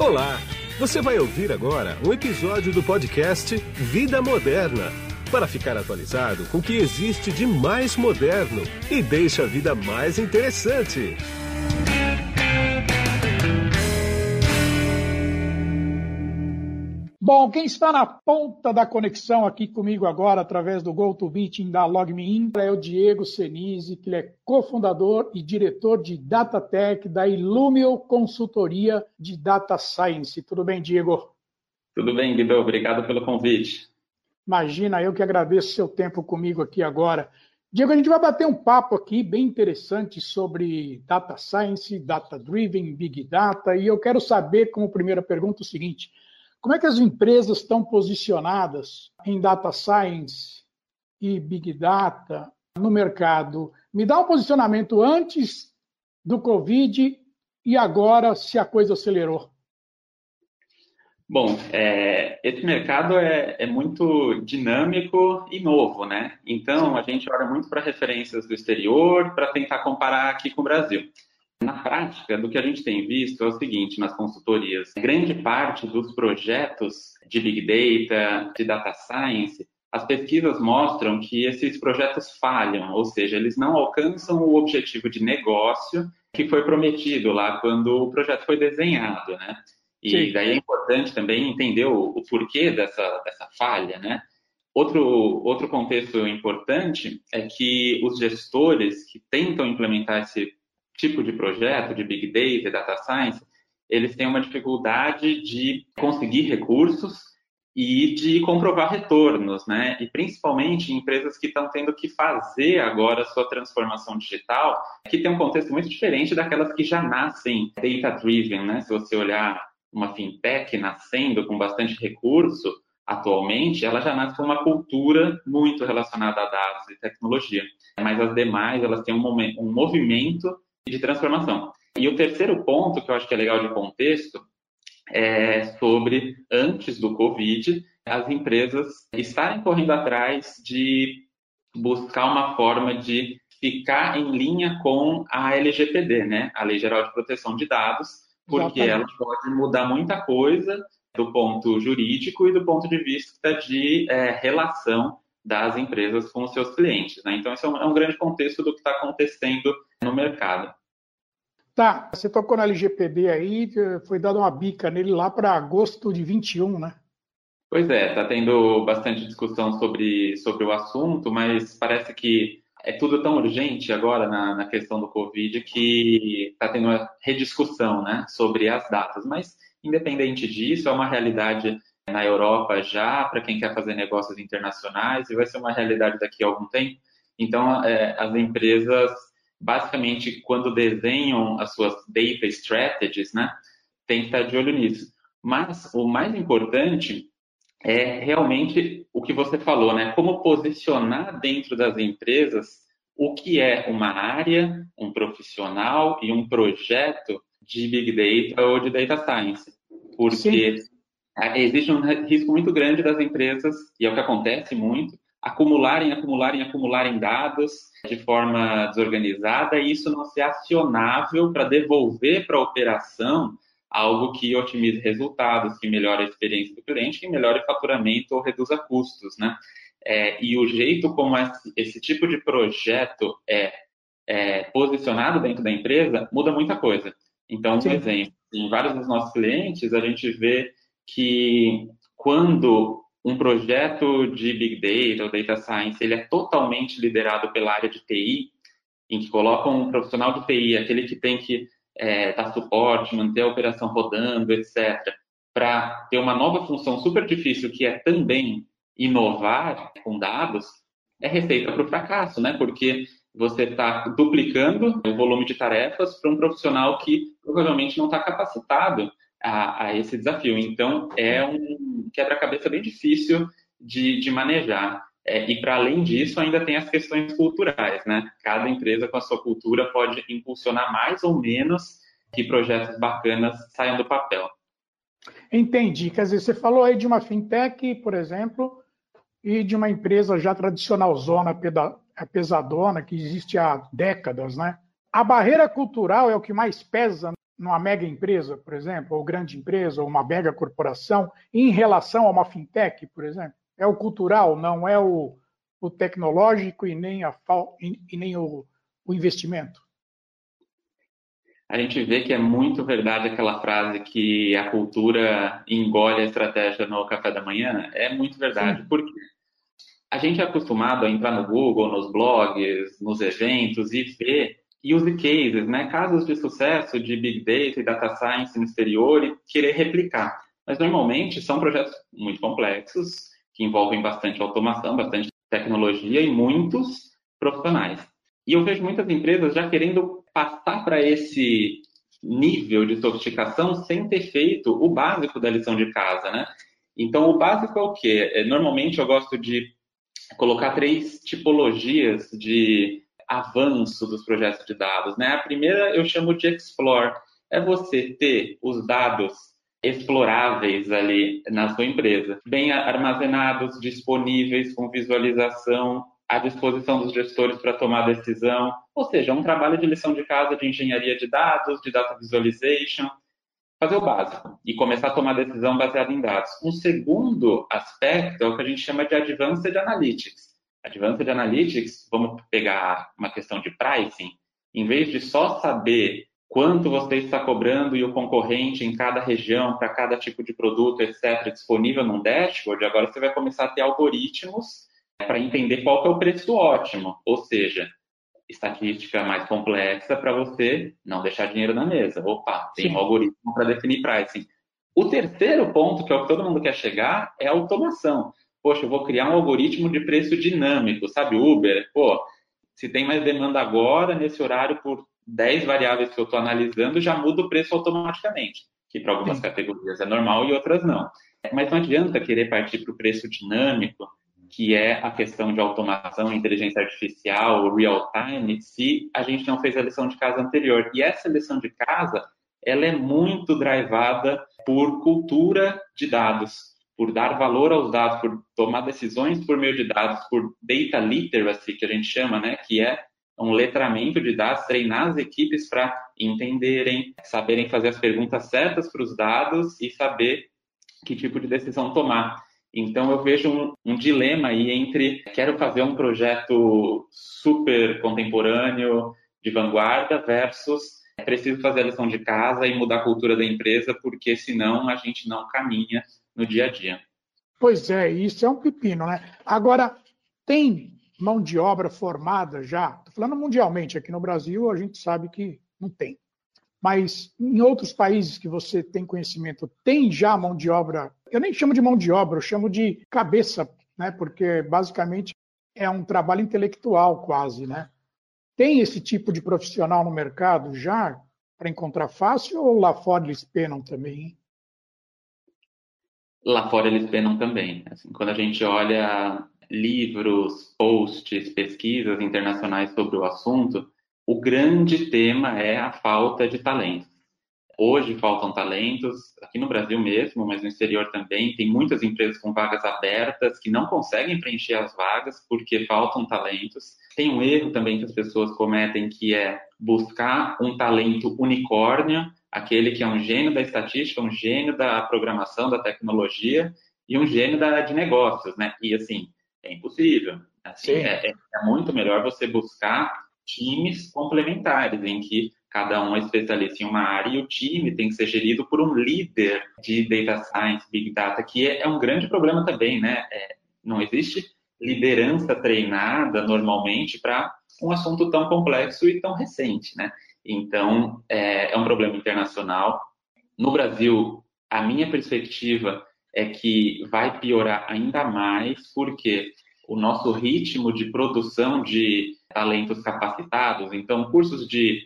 Olá! Você vai ouvir agora um episódio do podcast Vida Moderna para ficar atualizado com o que existe de mais moderno e deixa a vida mais interessante. Bom, quem está na ponta da conexão aqui comigo agora, através do GoToMeeting da LogMeIn, é o Diego Senise, que ele é cofundador e diretor de DataTech da Illumio Consultoria de Data Science. Tudo bem, Diego? Tudo bem, Guido. Obrigado pelo convite. Imagina, eu que agradeço seu tempo comigo aqui agora. Diego, a gente vai bater um papo aqui bem interessante sobre data science, data driven, big data, e eu quero saber, como primeira pergunta, o seguinte: como é que as empresas estão posicionadas em data science e big data no mercado? Me dá um posicionamento antes do Covid e agora, se a coisa acelerou. Bom, é, esse mercado é, é, muito dinâmico e novo, né? Então, a gente olha muito para referências do exterior para tentar comparar aqui com o Brasil. Na prática, do que a gente tem visto é o seguinte nas consultorias: grande parte dos projetos de Big Data, de Data Science, as pesquisas mostram que esses projetos falham, ou seja, eles não alcançam o objetivo de negócio que foi prometido lá quando o projeto foi desenhado, né? E Sim. daí é importante também entender o, o porquê dessa, dessa falha, né? Outro, outro contexto importante é que os gestores que tentam implementar esse tipo de projeto, de Big Data, Data Science, eles têm uma dificuldade de conseguir recursos e de comprovar retornos, né? E principalmente empresas que estão tendo que fazer agora sua transformação digital, que tem um contexto muito diferente daquelas que já nascem data-driven, né? Se você olhar uma fintech nascendo com bastante recurso, atualmente, ela já nasce com uma cultura muito relacionada a dados e tecnologia. Mas as demais, elas têm um, um movimento de transformação. E o terceiro ponto, que eu acho que é legal de contexto, é sobre, antes do Covid, as empresas estarem correndo atrás de buscar uma forma de ficar em linha com a LGPD, né? a Lei Geral de Proteção de Dados, porque ela pode mudar muita coisa do ponto jurídico e do ponto de vista de é, relação das empresas com os seus clientes. Né? Então, esse é um, é um grande contexto do que está acontecendo no mercado. Tá, você tocou na LGPD aí, foi dada uma bica nele lá para agosto de 21, né? Pois é, está tendo bastante discussão sobre, sobre o assunto, mas parece que é tudo tão urgente agora na, na questão do Covid que está tendo uma rediscussão né, sobre as datas. Mas, independente disso, é uma realidade na Europa já, para quem quer fazer negócios internacionais, e vai ser uma realidade daqui a algum tempo. Então, é, as empresas basicamente, quando desenham as suas data strategies, né, tem que estar de olho nisso. Mas o mais importante é realmente o que você falou, né? Como posicionar dentro das empresas o que é uma área, um profissional e um projeto de Big Data ou de Data Science. Porque Sim. existe um risco muito grande das empresas, e é o que acontece muito, acumularem, acumularem, acumularem dados de forma desorganizada e isso não ser acionável para devolver para a operação algo que otimize resultados, que melhore a experiência do cliente, que melhore o faturamento ou reduza custos, né? É, e o jeito como esse, esse tipo de projeto é, é, posicionado dentro da empresa muda muita coisa. Então, por exemplo, em vários dos nossos clientes, a gente vê que quando um projeto de Big Data ou Data Science, ele é totalmente liderado pela área de TI, em que colocam um profissional de TI, aquele que tem que é, dar suporte, manter a operação rodando, etc., para ter uma nova função super difícil, que é também inovar com dados, é receita para o fracasso, né? Porque você está duplicando o volume de tarefas para um profissional que provavelmente não está capacitado a, a, esse desafio. Então, é um quebra-cabeça bem difícil de, de manejar. É, e, para além disso, ainda tem as questões culturais, né? Cada empresa com a sua cultura pode impulsionar mais ou menos que projetos bacanas saiam do papel. Entendi. Quer dizer, você falou aí de uma fintech, por exemplo, e de uma empresa já tradicional, zona pesadona, que existe há décadas, né? A barreira cultural é o que mais pesa numa mega empresa, por exemplo, ou grande empresa, ou uma mega corporação, em relação a uma fintech, por exemplo? É o cultural, não é o, o tecnológico e nem, a, e nem o, o investimento? a gente vê que é muito verdade aquela frase que a cultura engole a estratégia no café da manhã. É muito verdade, Sim. porque a gente é acostumado a entrar no Google, nos blogs, nos eventos e ver use cases, né, casos de sucesso de Big Data e Data Science no exterior e querer replicar. Mas normalmente são projetos muito complexos, que envolvem bastante automação, bastante tecnologia e muitos profissionais. E eu vejo muitas empresas já querendo passar para esse nível de sofisticação sem ter feito o básico da lição de casa, né? Então, o básico é o quê? É, normalmente eu gosto de colocar três tipologias de avanço dos projetos de dados, né? A primeira eu chamo de explore, é você ter os dados exploráveis ali na sua empresa, bem armazenados, disponíveis, com visualização, à disposição dos gestores para tomar decisão, ou seja, um trabalho de lição de casa de engenharia de dados, de data visualization, fazer o básico e começar a tomar decisão baseada em dados. Um segundo aspecto é o que a gente chama de Advanced Analytics. Advanced Analytics, vamos pegar uma questão de pricing, em vez de só saber quanto você está cobrando e o concorrente em cada região, para cada tipo de produto, etc., disponível num dashboard, agora você vai começar a ter algoritmos para entender qual é o preço ótimo, ou seja, estatística mais complexa para você não deixar dinheiro na mesa. Opa, tem Sim. um algoritmo para definir pricing. O terceiro ponto, que é o que todo mundo quer chegar, é a automação. Poxa, eu vou criar um algoritmo de preço dinâmico, sabe, Uber? Pô, se tem mais demanda agora, nesse horário, por 10 variáveis que eu estou analisando, já muda o preço automaticamente, que para algumas Sim. categorias é normal e outras não. Mas não adianta querer partir para o preço dinâmico, que é a questão de automação, inteligência artificial, real time, se a gente não fez a lição de casa anterior. E essa lição de casa, ela é muito drivada por cultura de dados, por dar valor aos dados, por tomar decisões por meio de dados, por data literacy, que a gente chama, né, que é um letramento de dados, treinar as equipes para entenderem, saberem fazer as perguntas certas para os dados e saber que tipo de decisão tomar. Então eu vejo um, um, dilema aí entre quero fazer um projeto super contemporâneo, de vanguarda, versus preciso fazer a lição de casa e mudar a cultura da empresa, porque senão a gente não caminha no dia a dia. Pois é, isso é um pepino, né? Agora, tem mão de obra formada já? Estou falando mundialmente, aqui no Brasil a gente sabe que não tem. Mas em outros países que você tem conhecimento, tem já mão de obra? Eu nem chamo de mão de obra, eu chamo de cabeça, né? porque basicamente é um trabalho intelectual quase. Né? Tem esse tipo de profissional no mercado já para encontrar fácil ou lá fora eles penam também? Lá fora eles penam também. Assim, quando a gente olha livros, posts, pesquisas internacionais sobre o assunto, o grande tema é a falta de talentos. Hoje faltam talentos, aqui no Brasil mesmo, mas no exterior também. Tem muitas empresas com vagas abertas que não conseguem preencher as vagas porque faltam talentos. Tem um erro também que as pessoas cometem que é buscar um talento unicórnio, aquele que é um gênio da estatística, um gênio da programação, da tecnologia e um gênio da, de negócios, né? E assim, é impossível. Assim, é, é, é muito melhor você buscar times complementares, em que cada um é especialista em uma área e o time tem que ser gerido por um líder de data science, big data, que é, é um grande problema também, né? É, não existe liderança treinada normalmente para um assunto tão complexo e tão recente, né? Então, é, é um problema internacional. No Brasil, a minha perspectiva é que vai piorar ainda mais, porque o nosso ritmo de produção de talentos capacitados. Então, cursos de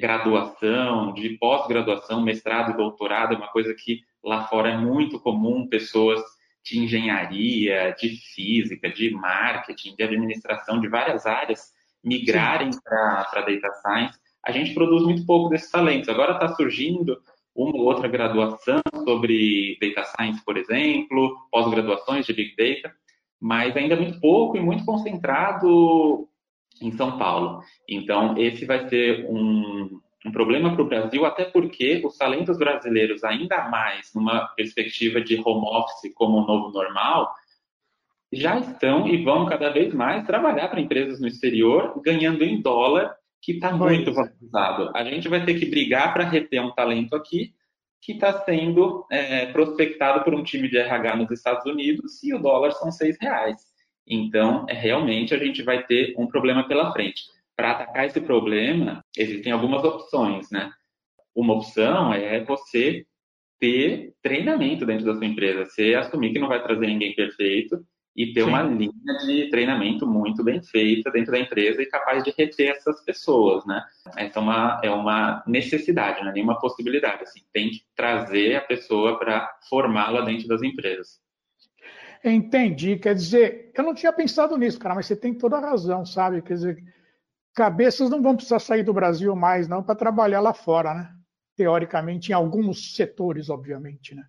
graduação, de pós-graduação, mestrado e doutorado é uma coisa que lá fora é muito comum, pessoas de engenharia, de física, de marketing, de administração, de várias áreas migrarem para data science. A gente produz muito pouco desses talentos. Agora está surgindo uma ou outra graduação sobre data science, por exemplo, pós-graduações de big data, mas ainda muito pouco e muito concentrado em São Paulo. Então, esse vai ser um, um problema para o Brasil, até porque os talentos brasileiros, ainda mais numa perspectiva de home office como o novo normal, já estão e vão cada vez mais trabalhar para empresas no exterior, ganhando em dólar, que está muito valorizado. A gente vai ter que brigar para reter um talento aqui que está sendo é, prospectado por um time de RH nos Estados Unidos e o dólar são seis reais. Então, é, realmente, a gente vai ter um problema pela frente. Para atacar esse problema, existem algumas opções, né? Uma opção é você ter treinamento dentro da sua empresa. Você assumir que não vai trazer ninguém perfeito e ter Sim. uma linha de treinamento muito bem feita dentro da empresa e capaz de reter essas pessoas, né? Essa é uma, é uma necessidade, não é nenhuma possibilidade. Assim, tem que trazer a pessoa para formá-la dentro das empresas. Entendi. Quer dizer, eu não tinha pensado nisso, cara, mas você tem toda a razão, sabe? Quer dizer, cabeças não vão precisar sair do Brasil mais, não, para trabalhar lá fora, né? Teoricamente, em alguns setores, obviamente, né?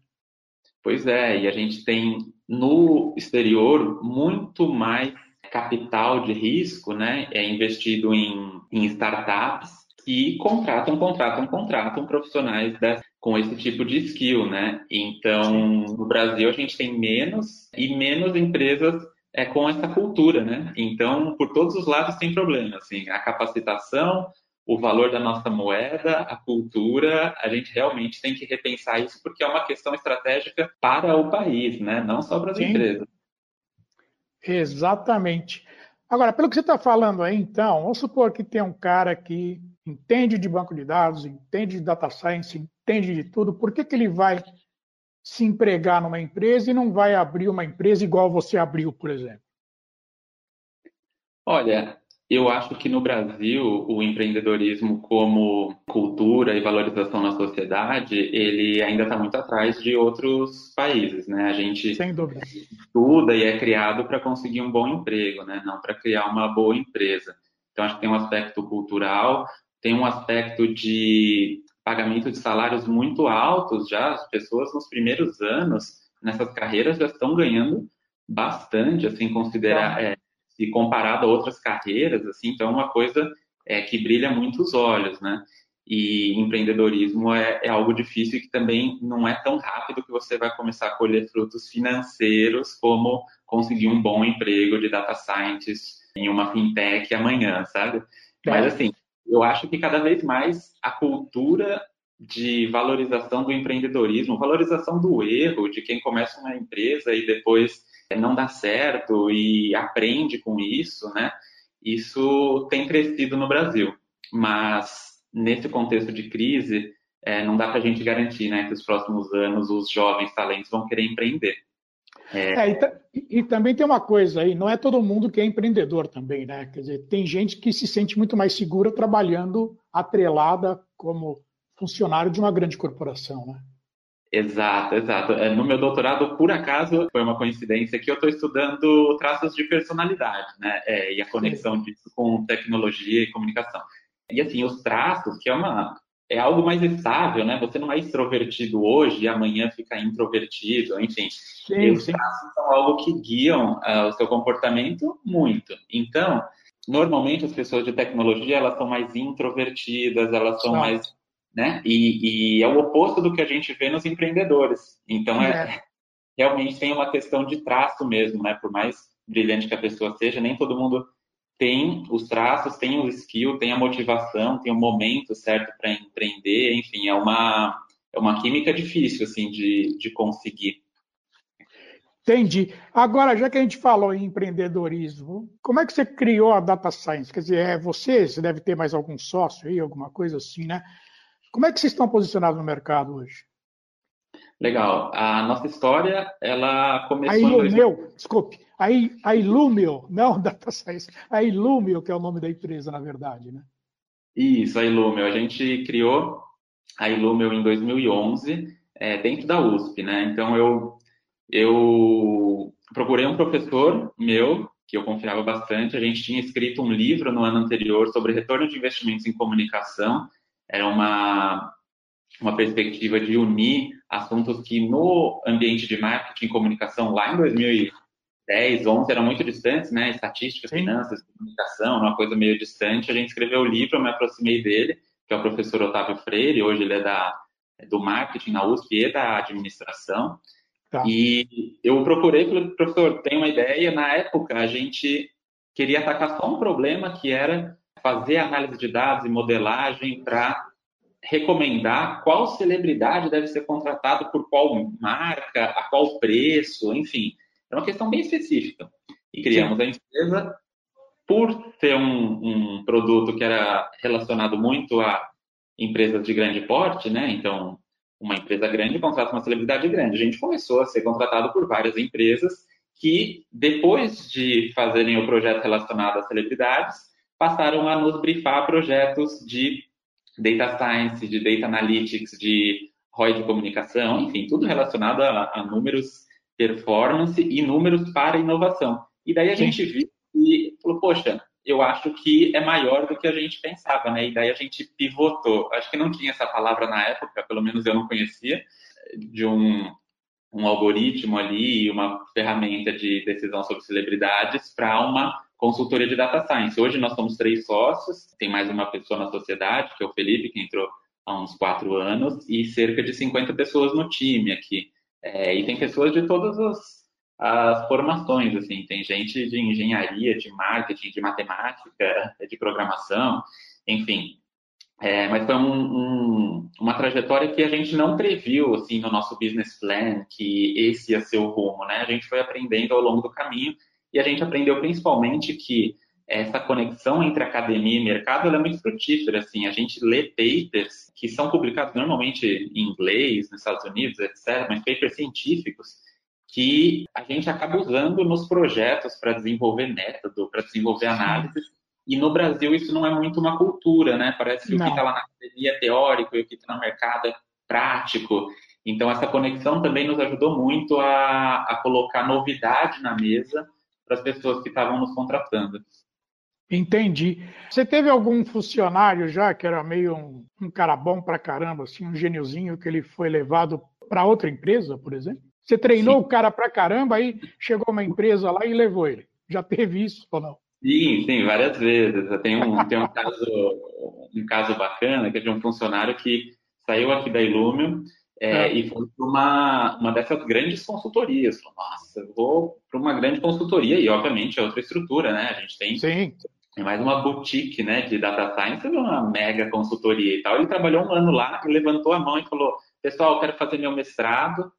Pois é, e a gente tem no exterior muito mais capital de risco, né? É investido em, em startups que contratam, contratam, contratam profissionais com esse tipo de skill, né? Então, no Brasil a gente tem menos e menos empresas é com essa cultura, né? Então, por todos os lados tem problema, assim, a capacitação, o valor da nossa moeda, a cultura, a gente realmente tem que repensar isso porque é uma questão estratégica para o país, né? Não só para as Sim. empresas. Exatamente. Agora, pelo que você está falando aí, então, vamos supor que tem um cara que entende de banco de dados, entende de data science, entende de tudo, por que, que ele vai se empregar numa empresa e não vai abrir uma empresa igual você abriu, por exemplo? Olha, eu acho que no Brasil o empreendedorismo como cultura e valorização na sociedade ele ainda está muito atrás de outros países, né? A gente estuda e é criado para conseguir um bom emprego, né? Não para criar uma boa empresa. Então acho que tem um aspecto cultural, tem um aspecto de pagamento de salários muito altos já, as pessoas nos primeiros anos nessas carreiras já estão ganhando bastante, assim, considerar, é, se comparado a outras carreiras, assim, então é uma coisa é, que brilha muito os olhos, né? E empreendedorismo é, é, algo difícil e que também não é tão rápido que você vai começar a colher frutos financeiros como conseguir um bom emprego de data scientist em uma fintech amanhã, sabe? É. Mas assim, eu acho que cada vez mais a cultura de valorização do empreendedorismo, valorização do erro, de quem começa uma empresa e depois não dá certo e aprende com isso, né? Isso tem crescido no Brasil, mas nesse contexto de crise, é, não dá para a gente garantir, né, que nos próximos anos os jovens talentos vão querer empreender. É... É, e, e, também tem uma coisa aí, não é todo mundo que é empreendedor também, né? Quer dizer, tem gente que se sente muito mais segura trabalhando atrelada como funcionário de uma grande corporação, né? Exato, exato. É, no meu doutorado, por acaso, foi uma coincidência que eu estou estudando traços de personalidade, né? É, e a conexão disso com tecnologia e comunicação. E assim, os traços, que é uma é algo mais estável, né? Você não é extrovertido hoje e amanhã fica introvertido, enfim. Sim, os traços são algo que guiam uh, o seu comportamento muito. Então, normalmente as pessoas de tecnologia elas são mais introvertidas, elas são mais, né? E, e, é o oposto do que a gente vê nos empreendedores. Então é, é realmente tem uma questão de traço mesmo, né? Por mais brilhante que a pessoa seja, nem todo mundo tem os traços, tem o skill, tem a motivação, tem o momento certo para empreender, enfim, é uma, é uma química difícil, assim, de, de conseguir. Entendi. Agora, já que a gente falou em empreendedorismo, como é que você criou a Data Science? Quer dizer, é você, você deve ter mais algum sócio aí, alguma coisa assim, né? Como é que vocês estão posicionados no mercado hoje? Legal. A nossa história, ela começou... A Ilumeu, desculpe, a, a Ilumio, não Data Science, a Ilumio, que é o nome da empresa, na verdade, né? Isso, a Ilumio. A gente criou a Ilumio em 2011, é, dentro da USP, né? Então, eu, eu procurei um professor meu, que eu confiava bastante, a gente tinha escrito um livro no ano anterior sobre retorno de investimentos em comunicação, era uma, uma perspectiva de unir assuntos que no ambiente de marketing e comunicação lá em 2010, 11 eram muito distantes, né? Estatística, Sim. finanças, comunicação, uma coisa meio distante. A gente escreveu o livro, eu me aproximei dele, que é o professor Otávio Freire, hoje ele é da, do marketing na USP e da administração. Tá. E eu procurei, professor, tem uma ideia, na época a gente queria atacar só um problema que era fazer análise de dados e modelagem para recomendar qual celebridade deve ser contratado por qual marca, a qual preço, enfim. É uma questão bem específica. E criamos a empresa por ter um, um, produto que era relacionado muito a empresas de grande porte, né? Então, uma empresa grande contrata uma celebridade grande. A gente começou a ser contratado por várias empresas que, depois de fazerem o projeto relacionado às celebridades, passaram a nos brifar projetos de data science, de data analytics, de ROI de comunicação, enfim, tudo relacionado a, a números, performance e números para inovação. E daí a Sim. gente viu e falou, poxa, eu acho que é maior do que a gente pensava, né? E daí a gente pivotou. Acho que não tinha essa palavra na época, pelo menos eu não conhecia, de um, um algoritmo ali, uma ferramenta de decisão sobre celebridades para uma consultoria de data science. Hoje nós somos três sócios, tem mais uma pessoa na sociedade, que é o Felipe, que entrou há uns quatro anos, e cerca de 50 pessoas no time aqui. É, e tem pessoas de todas as, as, formações, assim, tem gente de engenharia, de marketing, de matemática, de programação, enfim. É, mas foi um, um, uma trajetória que a gente não previu, assim, no nosso business plan, que esse ia ser o rumo, né? A gente foi aprendendo ao longo do caminho e a gente aprendeu principalmente que essa conexão entre academia e mercado é muito frutífera. Assim, a gente lê papers que são publicados normalmente em inglês, nos Estados Unidos, etc., mas papers científicos que a gente acaba usando nos projetos para desenvolver método, para desenvolver análise. E no Brasil isso não é muito uma cultura, né? Parece que não. o que está lá na academia é teórico e o que está no mercado é prático. Então essa conexão também nos ajudou muito a, a colocar novidade na mesa para as pessoas que estavam nos contratando. Entendi. Você teve algum funcionário já que era meio um, um cara bom para caramba, assim, um gêniozinho que ele foi levado para outra empresa, por exemplo? Você treinou Sim. o cara para caramba, aí chegou uma empresa lá e levou ele. Já teve isso ou não? Sim, sim, várias vezes. Tem um, tem um caso um caso bacana que é de um funcionário que saiu aqui da Illumium é, é. E foi para uma, uma dessas grandes consultorias. Nossa, eu vou para uma grande consultoria e, obviamente, é outra estrutura, né? A gente tem Sim. É mais uma boutique, né, de data science, uma mega consultoria e tal. Ele trabalhou um ano lá levantou a mão e falou: Pessoal, eu quero fazer meu mestrado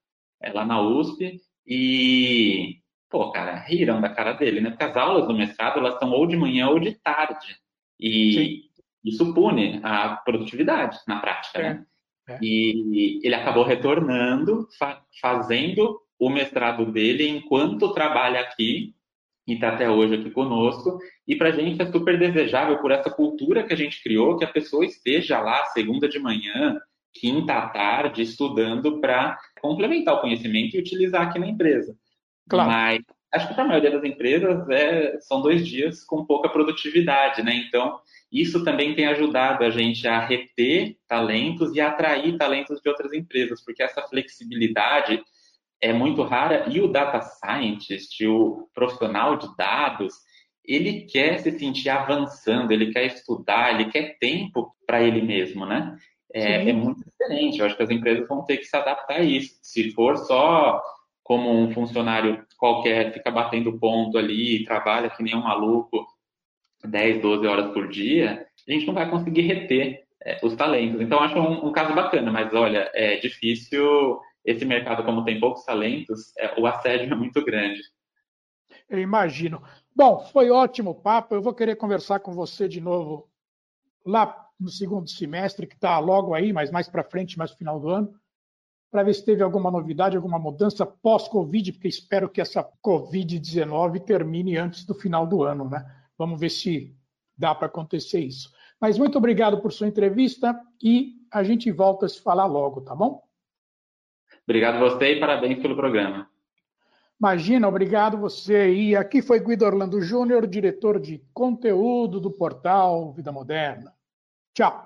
é, lá na USP. E, pô, cara, riram da cara dele, né? Porque as aulas do mestrado elas são ou de manhã ou de tarde. E Sim. isso pune a produtividade na prática, né? é. né? É. E ele acabou retornando, fa fazendo o mestrado dele enquanto trabalha aqui e está até hoje aqui conosco. E para a gente é super desejável, por essa cultura que a gente criou, que a pessoa esteja lá segunda de manhã, quinta à tarde, estudando para complementar o conhecimento e utilizar aqui na empresa. Claro. Mas acho que para a maioria das empresas é, são dois dias com pouca produtividade, né? Então, isso também tem ajudado a gente a reter talentos e atrair talentos de outras empresas, porque essa flexibilidade é muito rara e o data scientist, o profissional de dados, ele quer se sentir avançando, ele quer estudar, ele quer tempo para ele mesmo, né? É, é, muito diferente. Eu acho que as empresas vão ter que se adaptar a isso. Se for só como um funcionário qualquer, fica batendo ponto ali, trabalha que nem um maluco 10, 12 horas por dia, a gente não vai conseguir reter é, os talentos. Então, acho um, um, caso bacana, mas olha, é difícil esse mercado, como tem poucos talentos, é, o assédio é muito grande. Eu imagino. Bom, foi ótimo papo. Eu vou querer conversar com você de novo lá no segundo semestre, que está logo aí, mas mais para frente, mais no final do ano, para ver se teve alguma novidade, alguma mudança pós-Covid, porque espero que essa Covid-19 termine antes do final do ano, né? Vamos ver se dá para acontecer isso. Mas muito obrigado por sua entrevista e a gente volta a se falar logo, tá bom? Obrigado a você e parabéns pelo programa. Imagina, obrigado você. E aqui foi Guido Orlando Júnior, diretor de conteúdo do portal Vida Moderna. Tchau.